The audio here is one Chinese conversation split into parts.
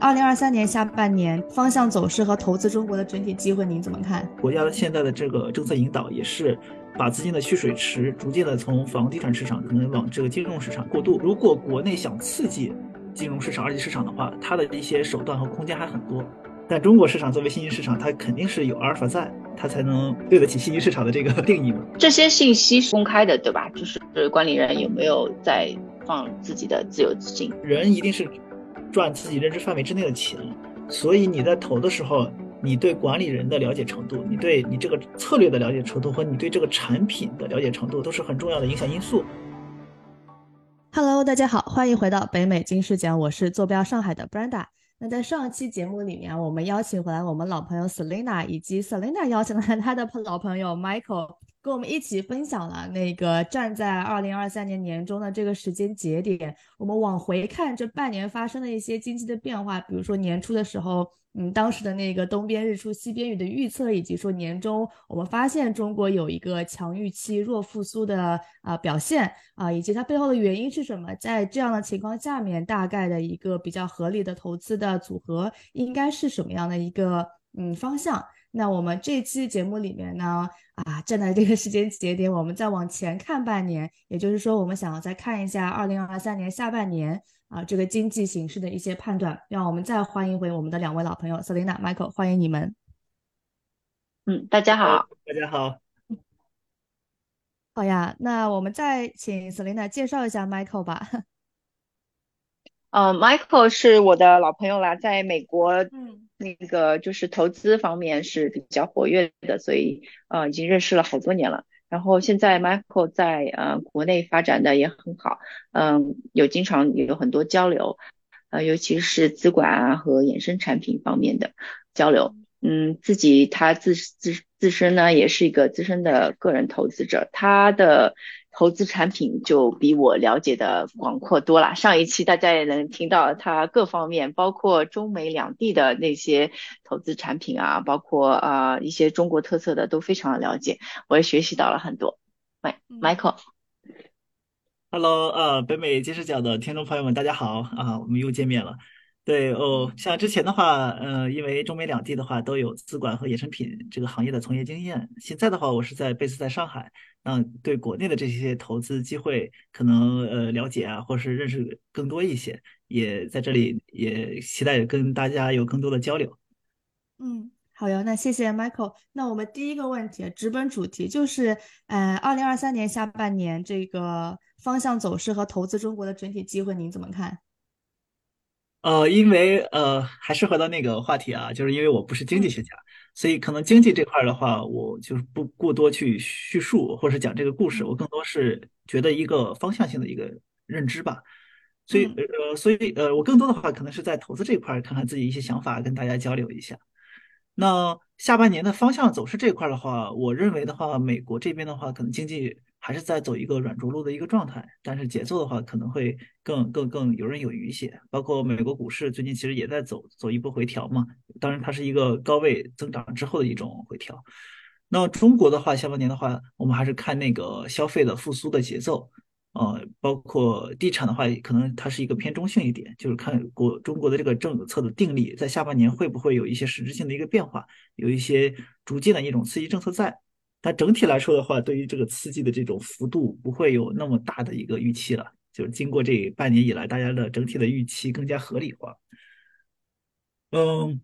二零二三年下半年方向走势和投资中国的整体机会，您怎么看？国家的现在的这个政策引导也是把资金的蓄水池逐渐的从房地产市场可能往这个金融市场过渡。如果国内想刺激金融市场、二级市场的话，它的一些手段和空间还很多。但中国市场作为新兴市场，它肯定是有阿尔法在，它才能对得起新兴市场的这个定义嘛。这些信息是公开的，对吧？就是管理人有没有在放自己的自由资金？人一定是。赚自己认知范围之内的钱，所以你在投的时候，你对管理人的了解程度，你对你这个策略的了解程度和你对这个产品的了解程度都是很重要的影响因素。Hello，大家好，欢迎回到北美金视角，我是坐标上海的 Brenda。那在上一期节目里面，我们邀请回来我们老朋友 Selina，以及 Selina 邀请了他的老朋友 Michael。跟我们一起分享了那个站在二零二三年年中的这个时间节点，我们往回看这半年发生的一些经济的变化，比如说年初的时候，嗯，当时的那个东边日出西边雨的预测，以及说年中我们发现中国有一个强预期弱复苏的啊表现啊，以及它背后的原因是什么？在这样的情况下面，大概的一个比较合理的投资的组合应该是什么样的一个嗯方向？那我们这期节目里面呢，啊，站在这个时间节点，我们再往前看半年，也就是说，我们想要再看一下二零二三年下半年啊，这个经济形势的一些判断。让我们再欢迎回我们的两位老朋友，Selina、Michael，欢迎你们。嗯，大家好，大家好。好呀，那我们再请 Selina 介绍一下 Michael 吧。呃，Michael 是我的老朋友啦，在美国。嗯。那个就是投资方面是比较活跃的，所以呃已经认识了好多年了。然后现在 Michael 在呃国内发展的也很好，嗯，有经常有很多交流，呃，尤其是资管啊和衍生产品方面的交流。嗯，自己他自自自身呢也是一个资深的个人投资者，他的。投资产品就比我了解的广阔多了。上一期大家也能听到他各方面，包括中美两地的那些投资产品啊，包括啊一些中国特色的都非常的了解，我也学习到了很多。喂，Michael，Hello，呃，北美金视角的听众朋友们，大家好啊，我们又见面了。对哦，像之前的话，呃，因为中美两地的话都有资管和衍生品这个行业的从业经验。现在的话，我是在贝斯在上海，那，对国内的这些投资机会可能呃了解啊，或是认识更多一些，也在这里也期待跟大家有更多的交流。嗯，好呀，那谢谢 Michael。那我们第一个问题，直奔主题，就是呃，二零二三年下半年这个方向走势和投资中国的整体机会，您怎么看？呃，因为呃，还是回到那个话题啊，就是因为我不是经济学家，所以可能经济这块的话，我就是不过多去叙述或者讲这个故事，我更多是觉得一个方向性的一个认知吧。所以呃，所以呃，我更多的话可能是在投资这块看看自己一些想法，跟大家交流一下。那下半年的方向走势这块的话，我认为的话，美国这边的话，可能经济。还是在走一个软着陆的一个状态，但是节奏的话可能会更更更游刃有余一些。包括美国股市最近其实也在走走一波回调嘛，当然它是一个高位增长之后的一种回调。那中国的话，下半年的话，我们还是看那个消费的复苏的节奏，呃，包括地产的话，可能它是一个偏中性一点，就是看国中国的这个政策的定力在下半年会不会有一些实质性的一个变化，有一些逐渐的一种刺激政策在。但整体来说的话，对于这个刺激的这种幅度不会有那么大的一个预期了。就是经过这半年以来，大家的整体的预期更加合理化。嗯，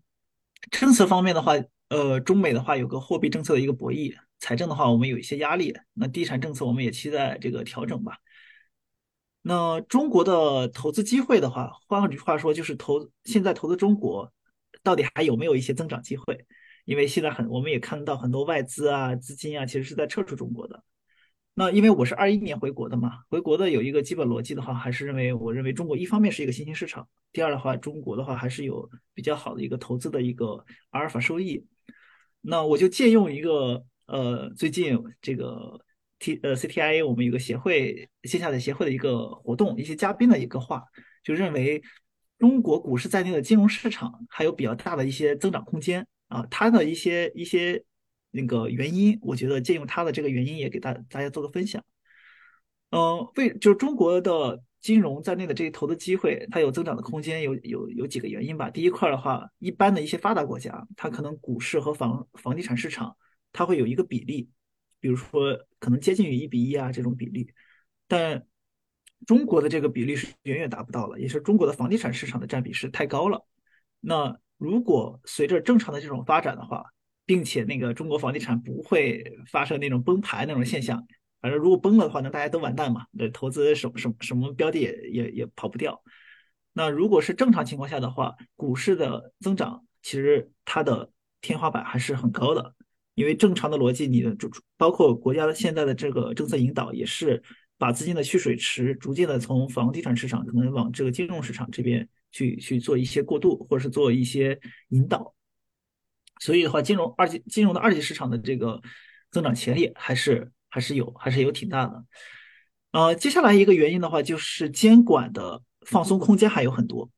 政策方面的话，呃，中美的话有个货币政策的一个博弈，财政的话我们有一些压力。那地产政策我们也期待这个调整吧。那中国的投资机会的话，换句话说就是投现在投资中国，到底还有没有一些增长机会？因为现在很，我们也看到很多外资啊、资金啊，其实是在撤出中国的。那因为我是二一年回国的嘛，回国的有一个基本逻辑的话，还是认为，我认为中国一方面是一个新兴市场，第二的话，中国的话还是有比较好的一个投资的一个阿尔法收益。那我就借用一个呃，最近这个 T 呃 CTIA 我们有个协会线下的协会的一个活动，一些嘉宾的一个话，就认为中国股市在内的金融市场还有比较大的一些增长空间。啊，他的一些一些那个原因，我觉得借用他的这个原因也给大大家做个分享。嗯，为就是中国的金融在内的这些投资机会，它有增长的空间，有有有几个原因吧。第一块的话，一般的一些发达国家，它可能股市和房房地产市场，它会有一个比例，比如说可能接近于一比一啊这种比例，但中国的这个比例是远远达不到了，也是中国的房地产市场的占比是太高了。那如果随着正常的这种发展的话，并且那个中国房地产不会发生那种崩盘那种现象。反正如果崩了的话，那大家都完蛋嘛。对，投资什么什么什么标的也也也跑不掉。那如果是正常情况下的话，股市的增长其实它的天花板还是很高的，因为正常的逻辑，你的就包括国家的现在的这个政策引导，也是把资金的蓄水池逐渐的从房地产市场可能往这个金融市场这边去去做一些过渡，或者是做一些引导。所以的话，金融二级金融的二级市场的这个增长潜力还是。还是有，还是有挺大的。呃，接下来一个原因的话，就是监管的放松空间还有很多，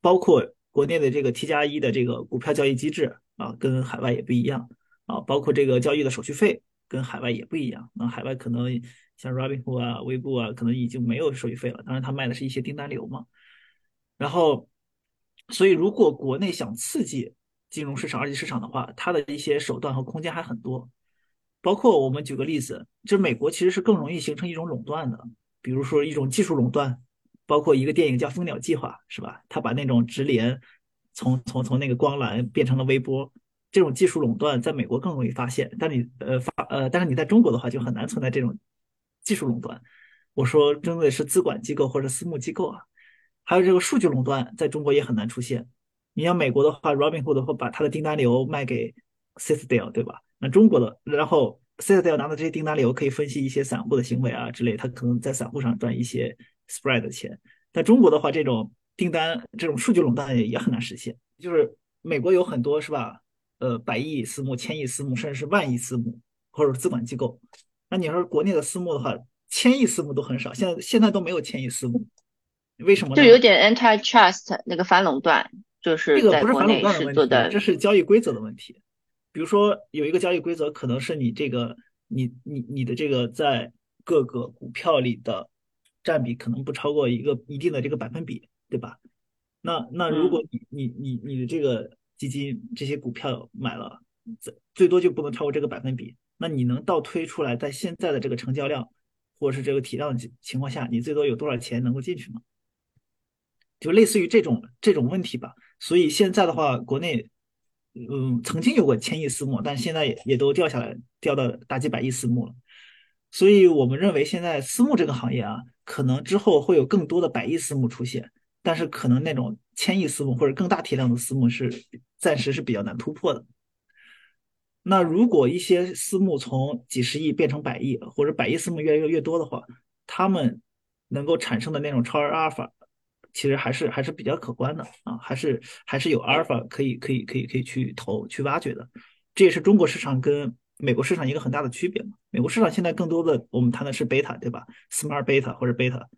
包括国内的这个 T 加一的这个股票交易机制啊，跟海外也不一样啊，包括这个交易的手续费跟海外也不一样。那海外可能像 Robinhood 啊、微步啊，可能已经没有手续费了，当然他卖的是一些订单流嘛。然后，所以如果国内想刺激金融市场二级市场的话，它的一些手段和空间还很多。包括我们举个例子，就是美国其实是更容易形成一种垄断的，比如说一种技术垄断，包括一个电影叫《蜂鸟计划》，是吧？他把那种直连从从从那个光缆变成了微波，这种技术垄断在美国更容易发现，但你呃发呃，但是你在中国的话就很难存在这种技术垄断。我说针对是资管机构或者私募机构啊，还有这个数据垄断在中国也很难出现。你像美国的话，Robinhood 会把他的订单流卖给 Citadel，对吧？那中国的，然后 Citadel 拿到这些订单流，可以分析一些散户的行为啊之类，他可能在散户上赚一些 spread 的钱。在中国的话，这种订单这种数据垄断也也很难实现。就是美国有很多是吧？呃，百亿私募、千亿私募，甚至是万亿私募，或者资管机构。那你说国内的私募的话，千亿私募都很少，现在现在都没有千亿私募，为什么？就有点 antitrust 那个反垄断，就是这个不是反垄断的问题，这是交易规则的问题。比如说有一个交易规则，可能是你这个你你你的这个在各个股票里的占比可能不超过一个一定的这个百分比，对吧？那那如果你你你你的这个基金这些股票买了，最最多就不能超过这个百分比，那你能倒推出来，在现在的这个成交量或者是这个体量情况下，你最多有多少钱能够进去吗？就类似于这种这种问题吧。所以现在的话，国内。嗯，曾经有过千亿私募，但现在也也都掉下来，掉到大几百亿私募了。所以我们认为，现在私募这个行业啊，可能之后会有更多的百亿私募出现，但是可能那种千亿私募或者更大体量的私募是暂时是比较难突破的。那如果一些私募从几十亿变成百亿，或者百亿私募越来越越多的话，他们能够产生的那种超额阿尔法。其实还是还是比较可观的啊，还是还是有阿尔法可以可以可以可以去投去挖掘的，这也是中国市场跟美国市场一个很大的区别嘛。美国市场现在更多的我们谈的是贝塔，对吧？smart beta 或者贝塔，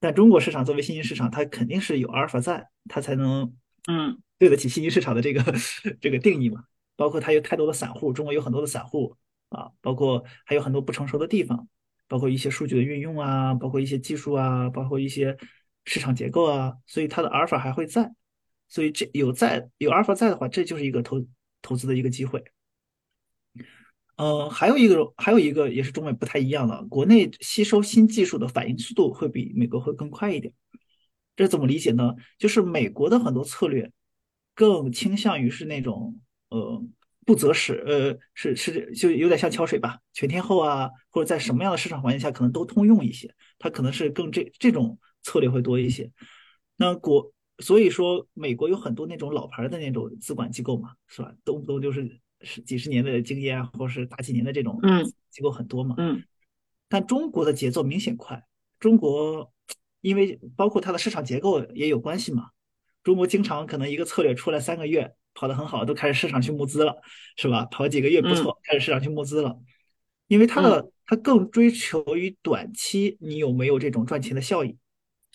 但中国市场作为新兴市场，它肯定是有阿尔法在，它才能嗯对得起新兴市场的这个 这个定义嘛。包括它有太多的散户，中国有很多的散户啊，包括还有很多不成熟的地方，包括一些数据的运用啊，包括一些技术啊，包括一些。市场结构啊，所以它的阿尔法还会在，所以这有在有阿尔法在的话，这就是一个投投资的一个机会。呃，还有一个还有一个也是中美不太一样的，国内吸收新技术的反应速度会比美国会更快一点。这怎么理解呢？就是美国的很多策略更倾向于是那种呃不择时，呃是是就有点像桥水吧，全天候啊，或者在什么样的市场环境下可能都通用一些，它可能是更这这种。策略会多一些，那国所以说美国有很多那种老牌的那种资管机构嘛，是吧？动不动就是十几十年的经验啊，或者是大几年的这种机构很多嘛。嗯。但中国的节奏明显快，中国因为包括它的市场结构也有关系嘛。中国经常可能一个策略出来三个月跑得很好，都开始市场去募资了，是吧？跑几个月不错，开始市场去募资了，因为它的它更追求于短期你有没有这种赚钱的效益。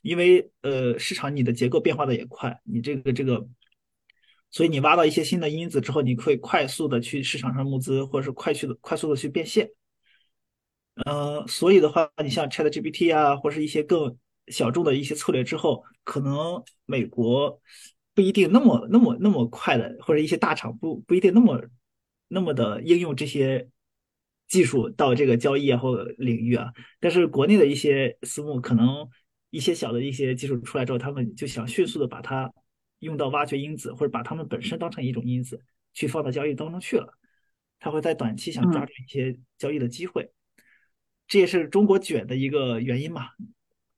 因为呃，市场你的结构变化的也快，你这个这个，所以你挖到一些新的因子之后，你会快速的去市场上募资，或者是快速的快速的去变现。呃，所以的话，你像 ChatGPT 啊，或是一些更小众的一些策略之后，可能美国不一定那么那么那么快的，或者一些大厂不不一定那么那么的应用这些技术到这个交易啊或领域啊。但是国内的一些私募可能一些小的一些技术出来之后，他们就想迅速的把它用到挖掘因子，或者把它们本身当成一种因子去放到交易当中去了。他会在短期想抓住一些交易的机会，这也是中国卷的一个原因嘛。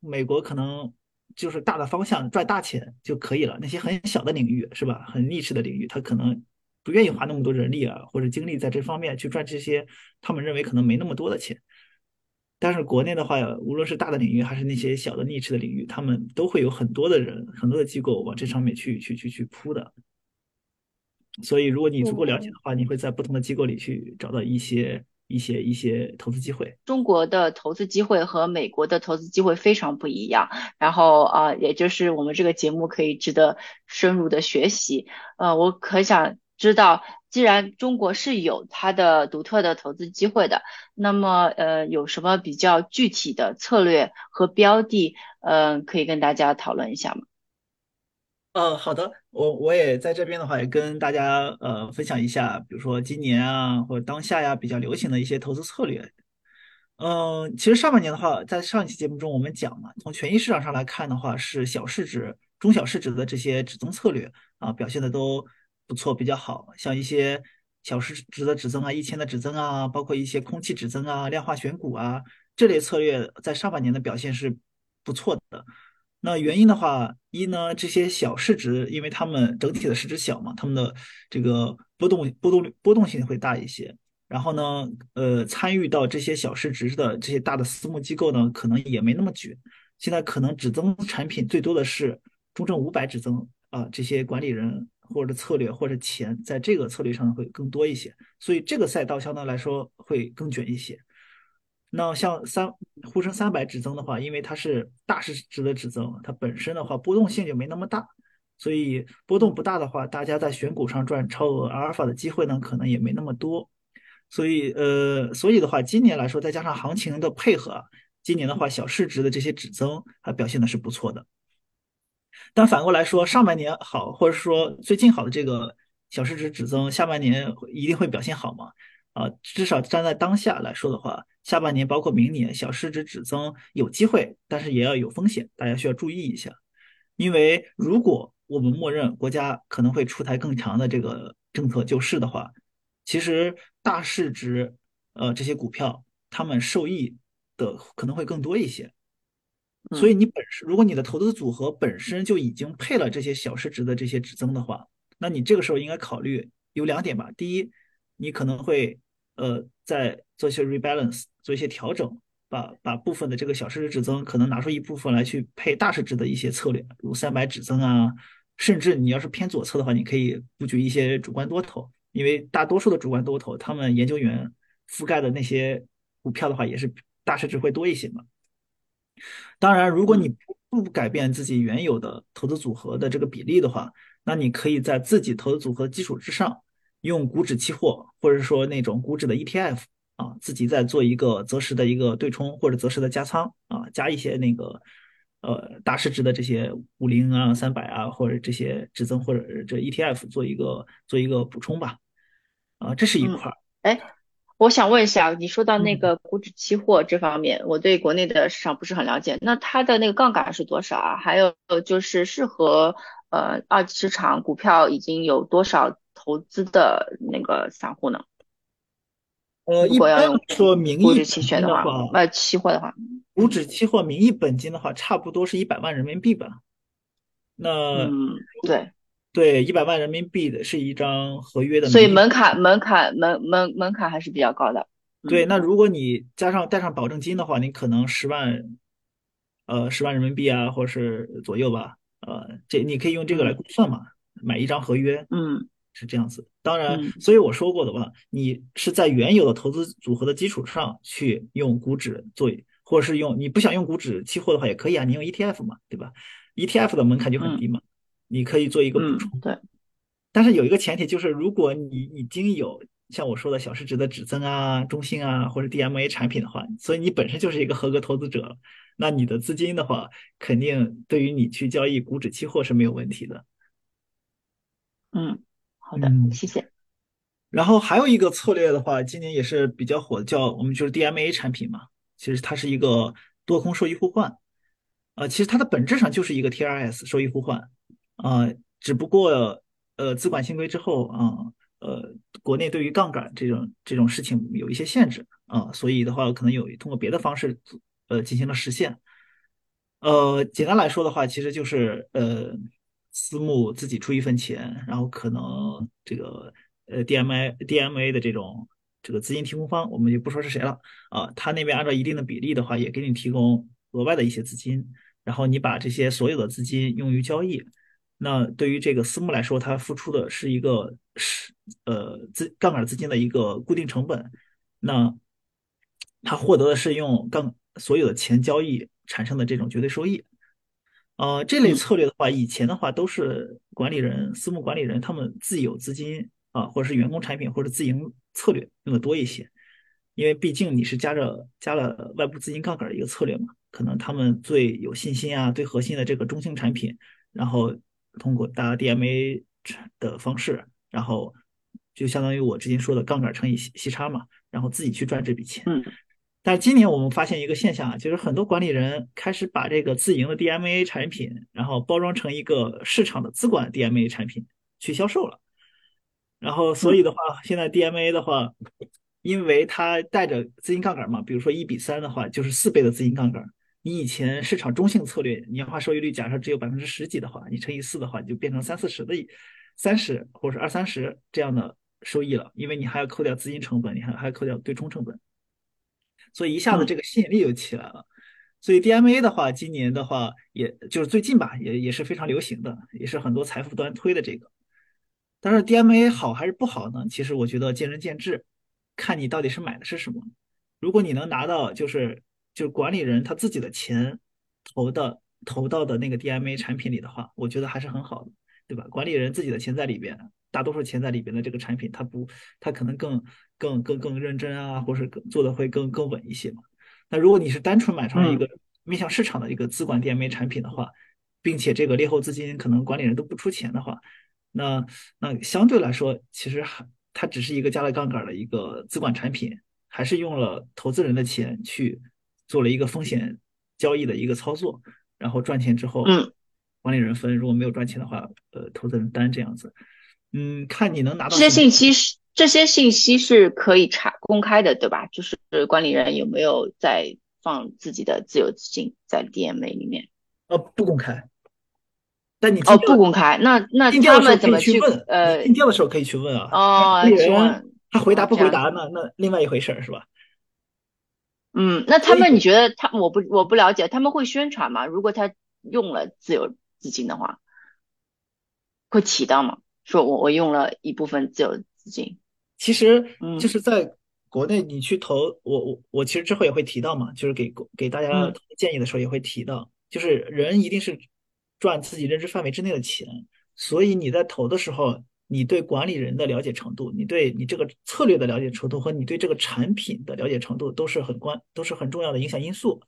美国可能就是大的方向赚大钱就可以了，那些很小的领域是吧？很 niche 的领域，他可能不愿意花那么多人力啊或者精力在这方面去赚这些他们认为可能没那么多的钱。但是国内的话，无论是大的领域还是那些小的 niche 的领域，他们都会有很多的人、很多的机构往这上面去去去去铺的。所以，如果你足够了解的话，你会在不同的机构里去找到一些一些一些投资机会。中国的投资机会和美国的投资机会非常不一样，然后啊，也就是我们这个节目可以值得深入的学习。呃，我可想知道，既然中国是有它的独特的投资机会的，那么呃，有什么比较具体的策略和标的，嗯，可以跟大家讨论一下吗？呃，好的，我我也在这边的话，也跟大家呃分享一下，比如说今年啊，或者当下呀比较流行的一些投资策略。嗯，其实上半年的话，在上一期节目中我们讲嘛，从权益市场上来看的话，是小市值、中小市值的这些止增策略啊表现的都不错，比较好。像一些小市值的指增啊、一千的指增啊，包括一些空气指增啊、量化选股啊这类策略，在上半年的表现是不错的。那原因的话，一呢，这些小市值，因为他们整体的市值小嘛，他们的这个波动波动波动性会大一些。然后呢，呃，参与到这些小市值的这些大的私募机构呢，可能也没那么卷。现在可能只增产品最多的是中证五百只增啊，这些管理人或者策略或者钱在这个策略上会更多一些，所以这个赛道相对来说会更卷一些。那像三沪深三百指增的话，因为它是大市值的指增，它本身的话波动性就没那么大，所以波动不大的话，大家在选股上赚超额阿尔法的机会呢，可能也没那么多。所以呃，所以的话，今年来说，再加上行情的配合，今年的话，小市值的这些指增还表现的是不错的。但反过来说，上半年好，或者说最近好的这个小市值指增，下半年一定会表现好吗？啊，至少站在当下来说的话。下半年包括明年，小市值指增有机会，但是也要有风险，大家需要注意一下。因为如果我们默认国家可能会出台更强的这个政策救市的话，其实大市值呃这些股票他们受益的可能会更多一些。所以你本身如果你的投资组合本身就已经配了这些小市值的这些指增的话，那你这个时候应该考虑有两点吧。第一，你可能会呃在做一些 rebalance，做一些调整，把把部分的这个小市值指增可能拿出一部分来去配大市值的一些策略，如三百指增啊，甚至你要是偏左侧的话，你可以布局一些主观多头，因为大多数的主观多头，他们研究员覆盖的那些股票的话，也是大市值会多一些嘛。当然，如果你不不改变自己原有的投资组合的这个比例的话，那你可以在自己投资组合基础之上。用股指期货，或者说那种股指的 ETF 啊，自己再做一个择时的一个对冲或者择时的加仓啊，加一些那个呃大市值的这些五零啊、三百啊，或者这些指增或者这 ETF 做一个做一个补充吧。啊，这是一块儿。哎，我想问一下，你说到那个股指期货这方面，我对国内的市场不是很了解，那它的那个杠杆是多少啊？还有就是适合呃二级市场股票已经有多少？投资的那个散户呢？呃，一般说名义期权的话，呃，期货的话，股指期货名义本金的话，差不多是一百万人民币吧。那嗯，对对，一百万人民币的是一张合约的，所以门槛门槛门门门槛还是比较高的。对，那如果你加上带上保证金的话，你可能十万，呃，十万人民币啊，或者是左右吧。呃，这你可以用这个来估算嘛，买一张合约。嗯。是这样子，当然，所以我说过的话，你是在原有的投资组合的基础上去用股指做，或者是用你不想用股指期货的话也可以啊，你用 ETF 嘛，对吧？ETF 的门槛就很低嘛，你可以做一个补充。对。但是有一个前提就是，如果你已经有像我说的小市值的指增啊、中性啊或者 DMA 产品的话，所以你本身就是一个合格投资者，那你的资金的话，肯定对于你去交易股指期货是没有问题的。嗯，好的，谢谢。然后还有一个策略的话，今年也是比较火的，叫我们就是 DMA 产品嘛。其实它是一个多空收益互换，呃，其实它的本质上就是一个 TRS 收益互换，呃，只不过呃资管新规之后啊，呃，国内对于杠杆这种这种事情有一些限制啊，所以的话可能有通过别的方式呃进行了实现。呃，简单来说的话，其实就是呃私募自己出一份钱，然后可能这个呃 DMA DMA 的这种。这个资金提供方，我们就不说是谁了啊，他那边按照一定的比例的话，也给你提供额外的一些资金，然后你把这些所有的资金用于交易。那对于这个私募来说，它付出的是一个是呃资杠杆资金的一个固定成本，那它获得的是用杠所有的钱交易产生的这种绝对收益。呃，这类策略的话，以前的话都是管理人、私募管理人他们自有资金啊，或者是员工产品或者自营。策略用的多一些，因为毕竟你是加着加了外部资金杠杆的一个策略嘛，可能他们最有信心啊，最核心的这个中性产品，然后通过搭 DMA 的方式，然后就相当于我之前说的杠杆乘以息息差嘛，然后自己去赚这笔钱。嗯。但今年我们发现一个现象啊，就是很多管理人开始把这个自营的 DMA 产品，然后包装成一个市场的资管 DMA 产品去销售了。然后，所以的话，现在 DMA 的话，因为它带着资金杠杆嘛，比如说一比三的话，就是四倍的资金杠杆。你以前市场中性策略年化收益率假设只有百分之十几的话，你乘以四的话，你就变成三四十的三十或者二三十这样的收益了，因为你还要扣掉资金成本，你还还要扣掉对冲成本，所以一下子这个吸引力就起来了。所以 DMA 的话，今年的话，也就是最近吧，也也是非常流行的，也是很多财富端推的这个。但是 DMA 好还是不好呢？其实我觉得见仁见智，看你到底是买的是什么。如果你能拿到就是就是管理人他自己的钱投的投到的那个 DMA 产品里的话，我觉得还是很好的，对吧？管理人自己的钱在里边，大多数钱在里边的这个产品，他不他可能更更更更认真啊，或是做的会更更稳一些嘛。那如果你是单纯买上一个面向市场的一个资管 DMA 产品的话，并且这个劣后资金可能管理人都不出钱的话，那那相对来说，其实还它只是一个加了杠杆的一个资管产品，还是用了投资人的钱去做了一个风险交易的一个操作，然后赚钱之后，嗯，管理人分，如果没有赚钱的话，呃，投资人担这样子。嗯，看你能拿到这些信息是这些信息是可以查公开的，对吧？就是管理人有没有在放自己的自有资金在 DMA 里面？呃，不公开。但你哦不公开，那那他们怎么去问？呃，定调的时候可以去问啊。哦，去问他回答不回答，那那另外一回事儿是吧？嗯，那他们你觉得他我不我不了解，他们会宣传吗？如果他用了自有资金的话，会提到吗？说我我用了一部分自有资金。其实就是在国内你去投，我我我其实之后也会提到嘛，就是给给大家建议的时候也会提到，就是人一定是。赚自己认知范围之内的钱，所以你在投的时候，你对管理人的了解程度，你对你这个策略的了解程度和你对这个产品的了解程度都是很关，都是很重要的影响因素。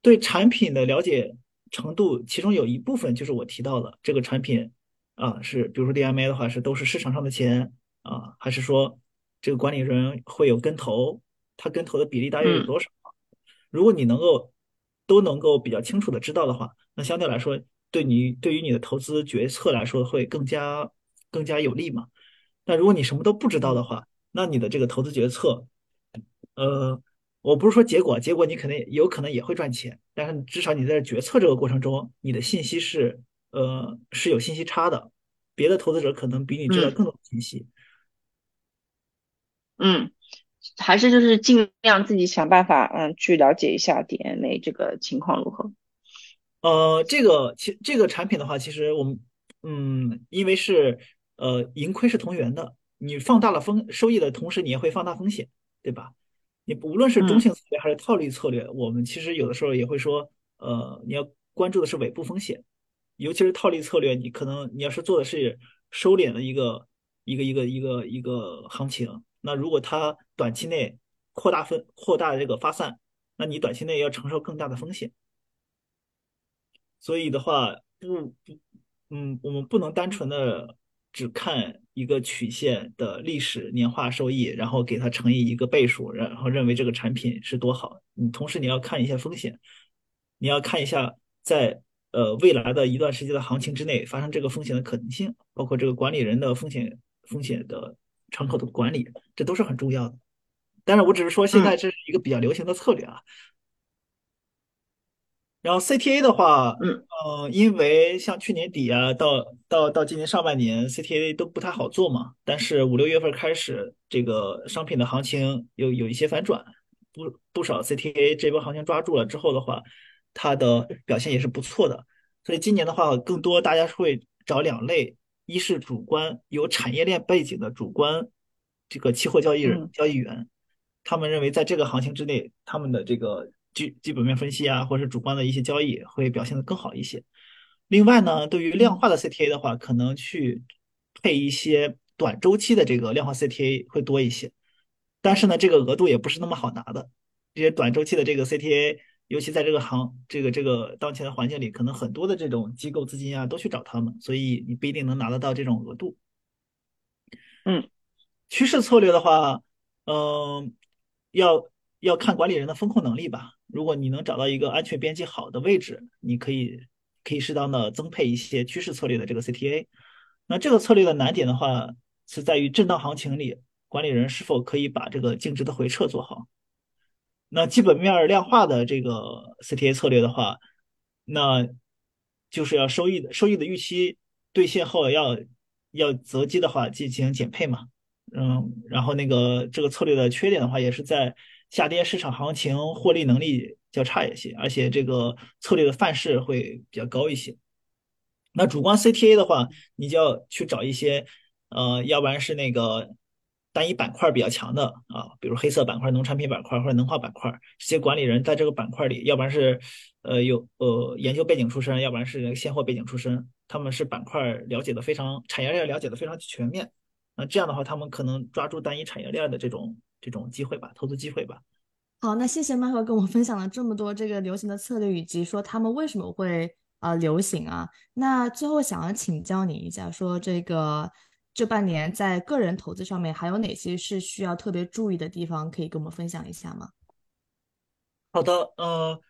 对产品的了解程度，其中有一部分就是我提到的这个产品啊，是比如说 DMA 的话是都是市场上的钱啊，还是说这个管理人会有跟投，他跟投的比例大约有多少？如果你能够都能够比较清楚的知道的话，那相对来说。对你对于你的投资决策来说会更加更加有利嘛？但如果你什么都不知道的话，那你的这个投资决策，呃，我不是说结果，结果你肯定有可能也会赚钱，但是至少你在决策这个过程中，你的信息是呃是有信息差的，别的投资者可能比你知道更多信息。嗯，还是就是尽量自己想办法，嗯，去了解一下 DNA 这个情况如何。呃，这个其这个产品的话，其实我们嗯，因为是呃盈亏是同源的，你放大了风收益的同时，你也会放大风险，对吧？你无论是中性策略还是套利策略，我们其实有的时候也会说，呃，你要关注的是尾部风险，尤其是套利策略，你可能你要是做的是收敛的一个一个一个一个一个行情，那如果它短期内扩大分扩大这个发散，那你短期内要承受更大的风险。所以的话，不不，嗯，我们不能单纯的只看一个曲线的历史年化收益，然后给它乘以一个倍数，然后认为这个产品是多好。你同时你要看一下风险，你要看一下在呃未来的一段时间的行情之内发生这个风险的可能性，包括这个管理人的风险风险的敞口的管理，这都是很重要的。但是我只是说现在这是一个比较流行的策略啊。然后 CTA 的话，嗯，呃，因为像去年底啊，到到到今年上半年，CTA 都不太好做嘛。但是五六月份开始，这个商品的行情有有一些反转，不不少 CTA 这波行情抓住了之后的话，它的表现也是不错的。所以今年的话，更多大家会找两类：一是主观有产业链背景的主观这个期货交易人交易员，他们认为在这个行情之内，他们的这个。基基本面分析啊，或者是主观的一些交易会表现的更好一些。另外呢，对于量化的 CTA 的话，可能去配一些短周期的这个量化 CTA 会多一些。但是呢，这个额度也不是那么好拿的。这些短周期的这个 CTA，尤其在这个行这个这个当前的环境里，可能很多的这种机构资金啊都去找他们，所以你不一定能拿得到这种额度。嗯，趋势策略的话，嗯，要要看管理人的风控能力吧。如果你能找到一个安全边际好的位置，你可以可以适当的增配一些趋势策略的这个 CTA。那这个策略的难点的话，是在于震荡行情里，管理人是否可以把这个净值的回撤做好。那基本面量化的这个 CTA 策略的话，那就是要收益的收益的预期兑现后要要择机的话进行减配嘛。嗯，然后那个这个策略的缺点的话，也是在。下跌市场行情获利能力较差一些，而且这个策略的范式会比较高一些。那主观 CTA 的话，你就要去找一些，呃，要不然是那个单一板块比较强的啊，比如黑色板块、农产品板块或者能化板块，这些管理人在这个板块里，要不然是呃有呃研究背景出身，要不然是现货背景出身，他们是板块了解的非常，产业链了解的非常全面。那这样的话，他们可能抓住单一产业链的这种。这种机会吧，投资机会吧。好，那谢谢麦克跟我分享了这么多这个流行的策略，以及说他们为什么会啊流行啊。那最后想要请教你一下，说这个这半年在个人投资上面还有哪些是需要特别注意的地方，可以跟我们分享一下吗？好的，呃，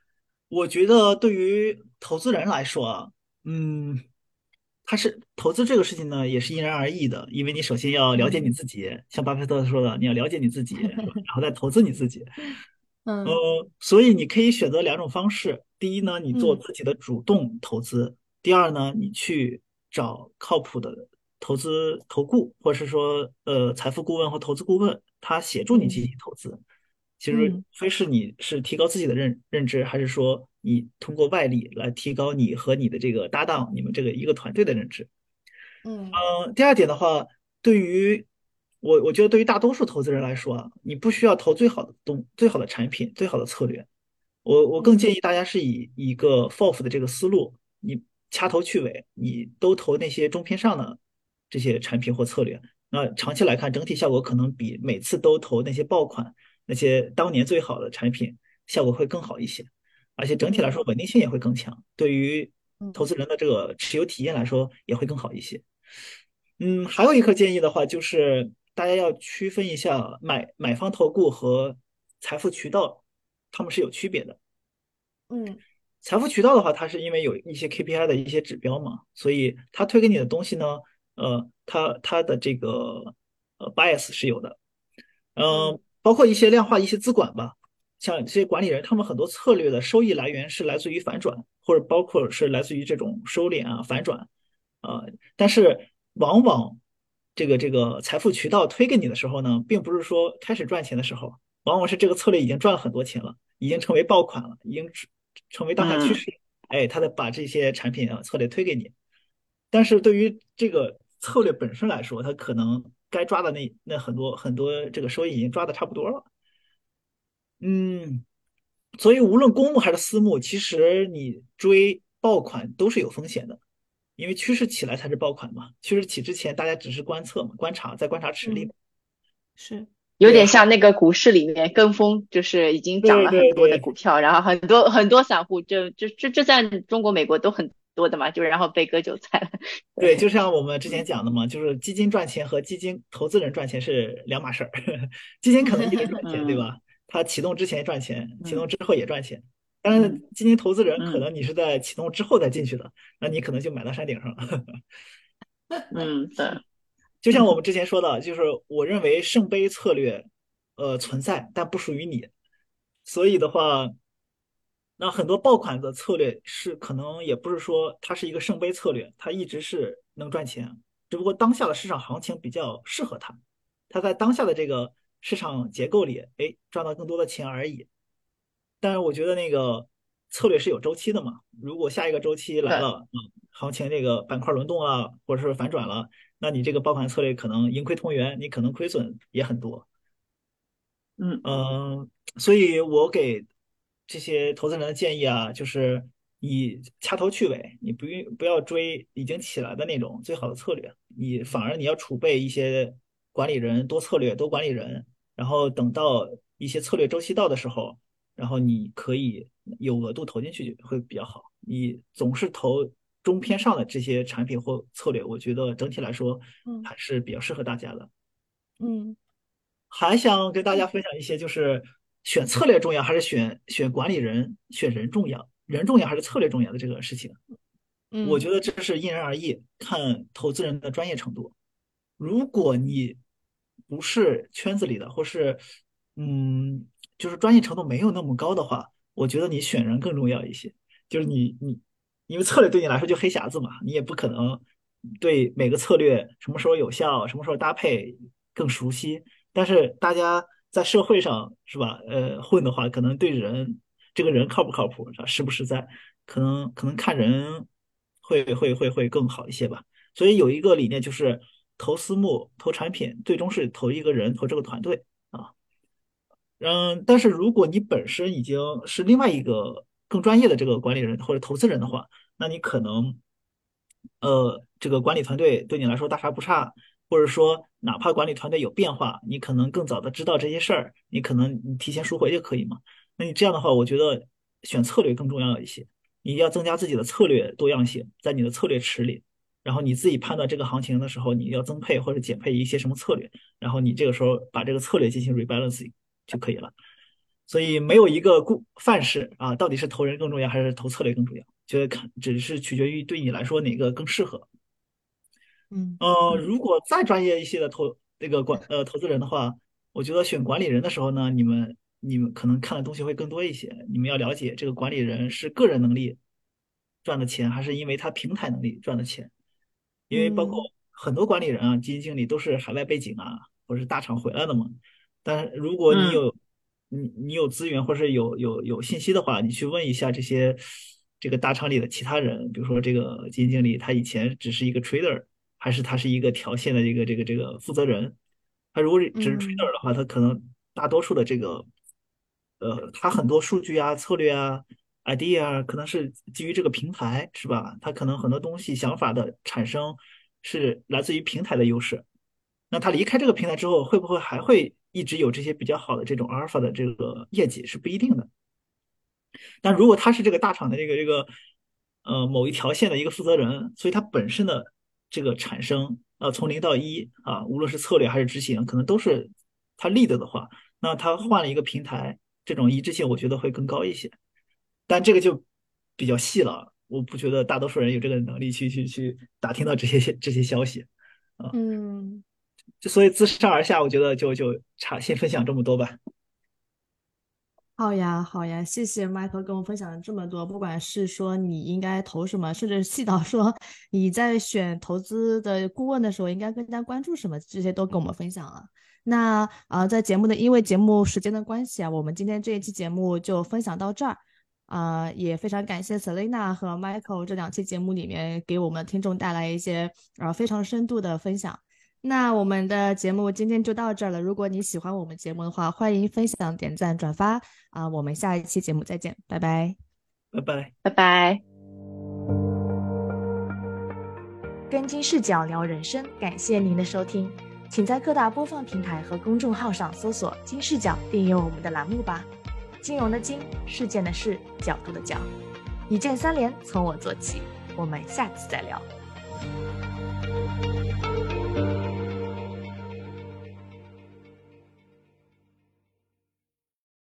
我觉得对于投资人来说啊，嗯。它是投资这个事情呢，也是因人而异的，因为你首先要了解你自己，像巴菲特说的，你要了解你自己，然后再投资你自己。嗯，呃，所以你可以选择两种方式：第一呢，你做自己的主动投资；第二呢，你去找靠谱的投资投顾，或者是说呃财富顾问或投资顾问，他协助你进行投资。其实非是你是提高自己的认认知，还是说你通过外力来提高你和你的这个搭档，你们这个一个团队的认知？嗯第二点的话，对于我我觉得对于大多数投资人来说啊，你不需要投最好的东最好的产品最好的策略，我我更建议大家是以一个 FOF 的这个思路，你掐头去尾，你都投那些中偏上的这些产品或策略，那长期来看整体效果可能比每次都投那些爆款。那些当年最好的产品效果会更好一些，而且整体来说稳定性也会更强，对于投资人的这个持有体验来说也会更好一些。嗯，还有一个建议的话，就是大家要区分一下买买方投顾和财富渠道，他们是有区别的。嗯，财富渠道的话，它是因为有一些 KPI 的一些指标嘛，所以它推给你的东西呢，呃，它它的这个呃 bias 是有的，嗯。包括一些量化一些资管吧，像这些管理人，他们很多策略的收益来源是来自于反转，或者包括是来自于这种收敛啊反转，啊，但是往往这个这个财富渠道推给你的时候呢，并不是说开始赚钱的时候，往往是这个策略已经赚了很多钱了，已经成为爆款了，已经成为当下趋势，哎，他在把这些产品啊策略推给你，但是对于这个策略本身来说，它可能。该抓的那那很多很多这个收益已经抓的差不多了，嗯，所以无论公募还是私募，其实你追爆款都是有风险的，因为趋势起来才是爆款嘛，趋势起之前大家只是观测嘛，观察在观察池里嘛，是。有点像那个股市里面跟风，就是已经涨了很多的股票，然后很多很多散户就就这这在中国、美国都很多的嘛，就然后被割韭菜了。对，就像我们之前讲的嘛，就是基金赚钱和基金投资人赚钱是两码事儿。基金可能一直赚钱，对吧？它启动之前赚钱，启动之后也赚钱。但是基金投资人可能你是在启动之后再进去的，那你可能就买到山顶上了。嗯，对。就像我们之前说的，就是我认为圣杯策略，呃，存在但不属于你。所以的话，那很多爆款的策略是可能也不是说它是一个圣杯策略，它一直是能赚钱，只不过当下的市场行情比较适合它，它在当下的这个市场结构里，哎，赚到更多的钱而已。但是我觉得那个策略是有周期的嘛，如果下一个周期来了，嗯，行情这个板块轮动了，或者是反转了，那你这个爆款策略可能盈亏同源，你可能亏损也很多。嗯嗯，所以我给这些投资人的建议啊，就是你掐头去尾，你不用不要追已经起来的那种最好的策略，你反而你要储备一些管理人多策略多管理人，然后等到一些策略周期到的时候。然后你可以有额度投进去会比较好。你总是投中偏上的这些产品或策略，我觉得整体来说，还是比较适合大家的。嗯，还想跟大家分享一些，就是选策略重要还是选选管理人？选人重要，人重要还是策略重要的这个事情？嗯，我觉得这是因人而异，看投资人的专业程度。如果你不是圈子里的，或是嗯。就是专业程度没有那么高的话，我觉得你选人更重要一些。就是你你，因为策略对你来说就黑匣子嘛，你也不可能对每个策略什么时候有效、什么时候搭配更熟悉。但是大家在社会上是吧？呃，混的话，可能对人这个人靠不靠谱，是吧？实不实在，可能可能看人会会会会更好一些吧。所以有一个理念就是投私募、投产品，最终是投一个人、投这个团队啊。嗯，但是如果你本身已经是另外一个更专业的这个管理人或者投资人的话，那你可能，呃，这个管理团队对你来说大差不差，或者说哪怕管理团队有变化，你可能更早的知道这些事儿，你可能你提前赎回就可以嘛。那你这样的话，我觉得选策略更重要一些，你要增加自己的策略多样性，在你的策略池里，然后你自己判断这个行情的时候，你要增配或者减配一些什么策略，然后你这个时候把这个策略进行 rebalancing。就可以了，所以没有一个固范式啊，到底是投人更重要还是投策略更重要？就是看，只是取决于对你来说哪个更适合。嗯，呃，如果再专业一些的投那个管呃投资人的话，我觉得选管理人的时候呢，你们你们可能看的东西会更多一些。你们要了解这个管理人是个人能力赚的钱，还是因为他平台能力赚的钱？因为包括很多管理人啊，基金经理都是海外背景啊，或者是大厂回来的嘛。但如果你有你你有资源或是有有有信息的话，你去问一下这些这个大厂里的其他人，比如说这个基金经理，他以前只是一个 trader，还是他是一个条线的一个这个这个负责人？他如果只是 trader 的话，他可能大多数的这个呃，他很多数据啊、策略啊、idea 啊，可能是基于这个平台，是吧？他可能很多东西想法的产生是来自于平台的优势。那他离开这个平台之后，会不会还会？一直有这些比较好的这种阿尔法的这个业绩是不一定的，但如果他是这个大厂的这个这个呃某一条线的一个负责人，所以他本身的这个产生呃从零到一啊，无论是策略还是执行，可能都是他 lead 的话，那他换了一个平台，这种一致性我觉得会更高一些。但这个就比较细了，我不觉得大多数人有这个能力去去去打听到这些这些消息啊。嗯。就所以自上而下，我觉得就就差先分享这么多吧。好呀，好呀，谢谢 Michael 跟我分享了这么多，不管是说你应该投什么，甚至细到说你在选投资的顾问的时候应该更加关注什么，这些都跟我们分享了。那啊，在节目的因为节目时间的关系啊，我们今天这一期节目就分享到这儿啊，也非常感谢 Selina 和 Michael 这两期节目里面给我们听众带来一些啊非常深度的分享。那我们的节目今天就到这儿了。如果你喜欢我们节目的话，欢迎分享、点赞、转发啊！我们下一期节目再见，拜拜，拜拜，拜拜。跟金视角聊人生，感谢您的收听。请在各大播放平台和公众号上搜索“金视角”，订阅我们的栏目吧。金融的金，事件的事，角度的角，一键三连，从我做起。我们下次再聊。